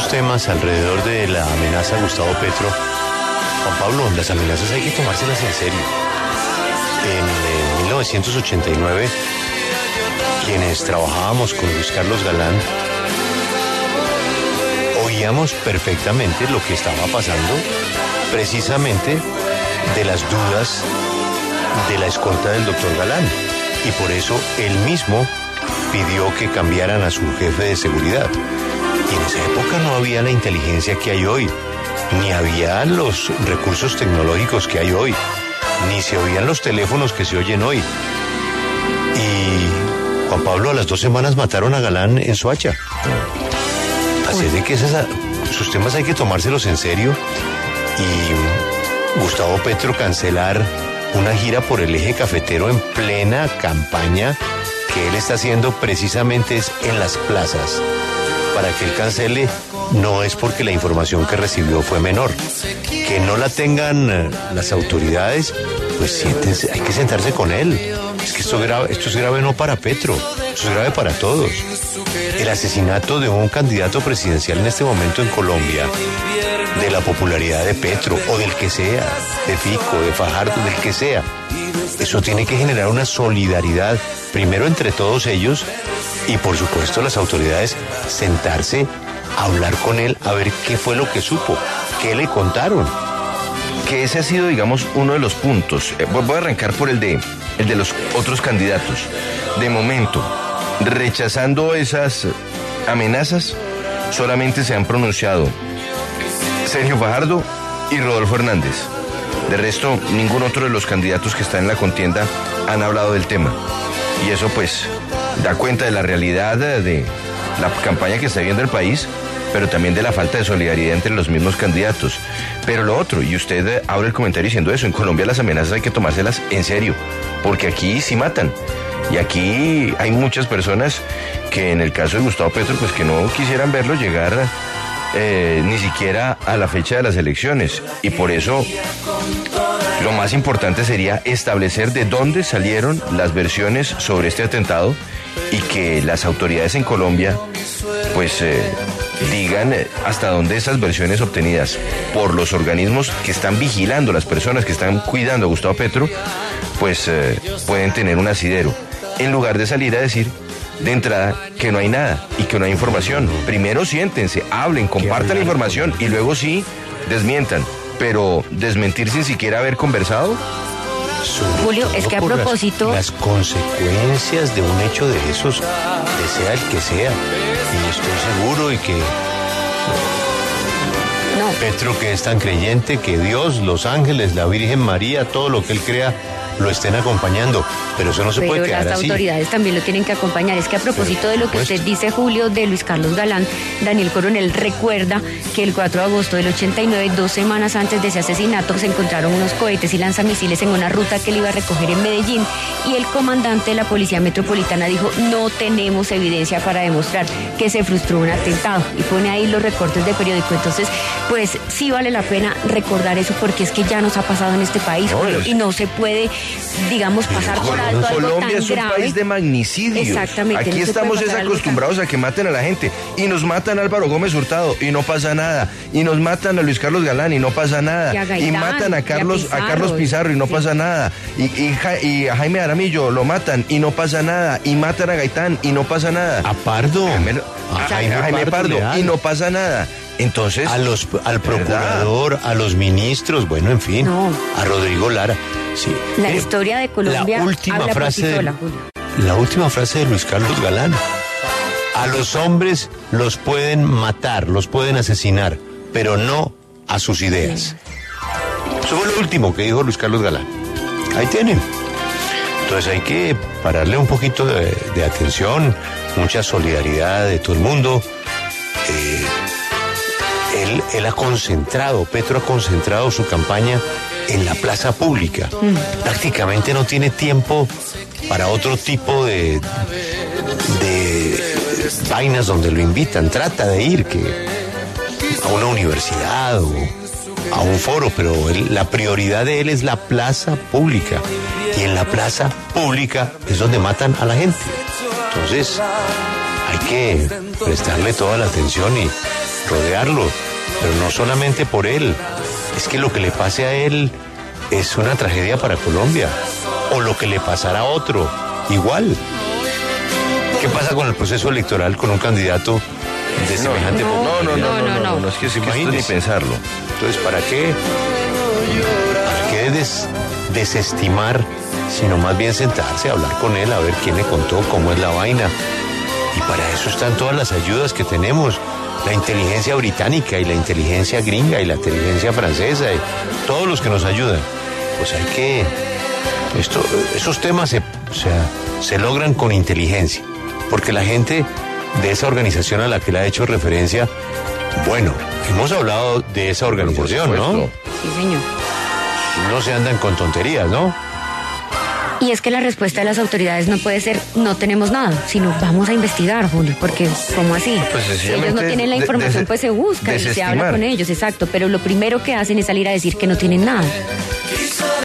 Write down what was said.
temas alrededor de la amenaza a Gustavo Petro. Juan Pablo, las amenazas hay que tomárselas en serio. En, en 1989, quienes trabajábamos con Luis Carlos Galán, oíamos perfectamente lo que estaba pasando precisamente de las dudas de la escolta del doctor Galán. Y por eso él mismo pidió que cambiaran a su jefe de seguridad. En esa época no había la inteligencia que hay hoy, ni había los recursos tecnológicos que hay hoy, ni se oían los teléfonos que se oyen hoy. Y Juan Pablo a las dos semanas mataron a Galán en Soacha. Así de que esas, sus temas hay que tomárselos en serio y Gustavo Petro cancelar una gira por el eje cafetero en plena campaña que él está haciendo precisamente es en las plazas. Para que él cancele no es porque la información que recibió fue menor. Que no la tengan eh, las autoridades, pues siéntense, hay que sentarse con él. Es que esto, es grave no para Petro, esto es grave para todos. El asesinato de un candidato presidencial en este momento en Colombia, de la popularidad de Petro o del que sea, de Fico, de Fajardo, del que sea, eso tiene que generar una solidaridad, primero entre todos ellos y por supuesto las autoridades sentarse, a hablar con él, a ver qué fue lo que supo, qué le contaron. Que ese ha sido, digamos, uno de los puntos. Eh, voy a arrancar por el de, el de los otros candidatos. De momento, rechazando esas amenazas, solamente se han pronunciado Sergio Fajardo y Rodolfo Hernández. De resto, ningún otro de los candidatos que están en la contienda han hablado del tema. Y eso pues da cuenta de la realidad de la campaña que está viendo el país, pero también de la falta de solidaridad entre los mismos candidatos. Pero lo otro, y usted abre el comentario diciendo eso, en Colombia las amenazas hay que tomárselas en serio, porque aquí sí matan. Y aquí hay muchas personas que en el caso de Gustavo Petro, pues que no quisieran verlo llegar eh, ni siquiera a la fecha de las elecciones. Y por eso lo más importante sería establecer de dónde salieron las versiones sobre este atentado y que las autoridades en Colombia pues eh, digan eh, hasta dónde esas versiones obtenidas por los organismos que están vigilando las personas que están cuidando a Gustavo Petro pues pueden tener un asidero en lugar de salir a decir de entrada que no hay nada y que no hay información. Primero siéntense, hablen, compartan la información y luego sí desmientan. Pero desmentir sin siquiera haber conversado. Julio, es que a propósito... Las, consecuencias de un hecho de esos, de sea el que sea. Y estoy seguro y que... No. Petro que es tan creyente que Dios, los ángeles, la Virgen María, todo lo que él crea lo estén acompañando. Pero eso no se puede quedar las autoridades también lo tienen que acompañar. Es que a propósito de lo que usted dice, Julio, de Luis Carlos Galán, Daniel Coronel recuerda que el 4 de agosto del 89, dos semanas antes de ese asesinato, se encontraron unos cohetes y lanzamisiles en una ruta que él iba a recoger en Medellín. Y el comandante de la Policía Metropolitana dijo, no tenemos evidencia para demostrar que se frustró un atentado. Y pone ahí los recortes de periódico. Entonces, pues sí vale la pena recordar eso porque es que ya nos ha pasado en este país, y no se puede digamos, pasar por alto Colombia es un país de magnicidio. Exactamente. Aquí estamos acostumbrados a que maten a la gente. Y nos matan a Álvaro Gómez Hurtado y no pasa nada. Y nos matan a Luis Carlos Galán y no pasa nada. Y, matan a Carlos, a, Carlos Pizarro y no pasa nada. Y, y, a Jaime Aramillo lo matan y no pasa nada. Y matan a Gaitán y no pasa nada. A Pardo. a Jaime, Pardo, y no pasa nada. Entonces. A los, al procurador, a los ministros, bueno, en fin. A Rodrigo Lara. Sí. La eh, historia de Colombia. La última frase. De, la última frase de Luis Carlos Galán. A los hombres los pueden matar, los pueden asesinar, pero no a sus ideas. Eso fue lo último que dijo Luis Carlos Galán. Ahí tienen. Entonces hay que pararle un poquito de, atención, mucha solidaridad de todo el mundo. Eh, él, ha concentrado, Petro ha concentrado su campaña en la plaza pública. Mm. Prácticamente no tiene tiempo para otro tipo de, de vainas donde lo invitan. Trata de ir que a una universidad o a un foro, pero la prioridad de él es la plaza pública. Y en la plaza pública es donde matan a la gente. Entonces, hay que prestarle toda la atención y rodearlo, pero no solamente por él. Es que lo que le pase a él es una tragedia para Colombia. O lo que le pasará a otro, igual. ¿Qué pasa con el proceso electoral con un candidato de semejante no, no, no, no, No, no, no, no. no, es que si esto ni pensarlo. Entonces, ¿para qué? ¿Para qué des- desestimar, sino más bien sentarse a hablar con él, a ver quién le contó, cómo es la vaina? Y para eso están todas las ayudas que tenemos. La inteligencia británica y la inteligencia gringa y la inteligencia francesa y todos los que nos ayudan. Pues hay que... Esto, esos temas se, o sea, se logran con inteligencia. Porque la gente de esa organización a la que le ha hecho referencia, bueno, hemos hablado de esa organización, ¿no? Sí, señor. No se andan con tonterías, ¿no? Y es que la respuesta de las autoridades no puede ser no tenemos nada, sino vamos a investigar, Julio, porque ¿cómo así? Pues si ellos no tienen la de- información, pues se busca y se habla con ellos, exacto, pero lo primero que hacen es salir a decir que no tienen nada.